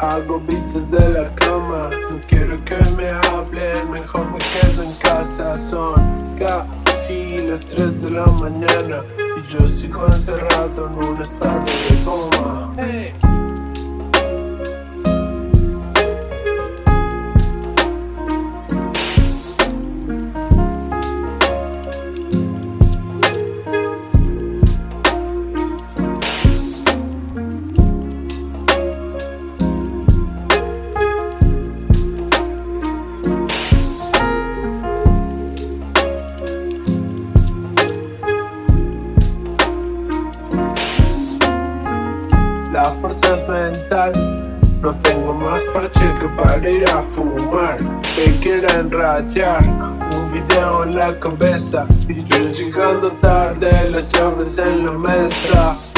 Hago beats desde la cama. No quiero que me hablen Mejor me quedo en casa. Son casi las 3 de la mañana Y yo sigo encerrado en un estado de coma La fuerza es mental. No tengo más parche que para ir a fumar. Me quieren rayar. Un video en la cabeza. Y yo llegando tarde Las llaves en la mesa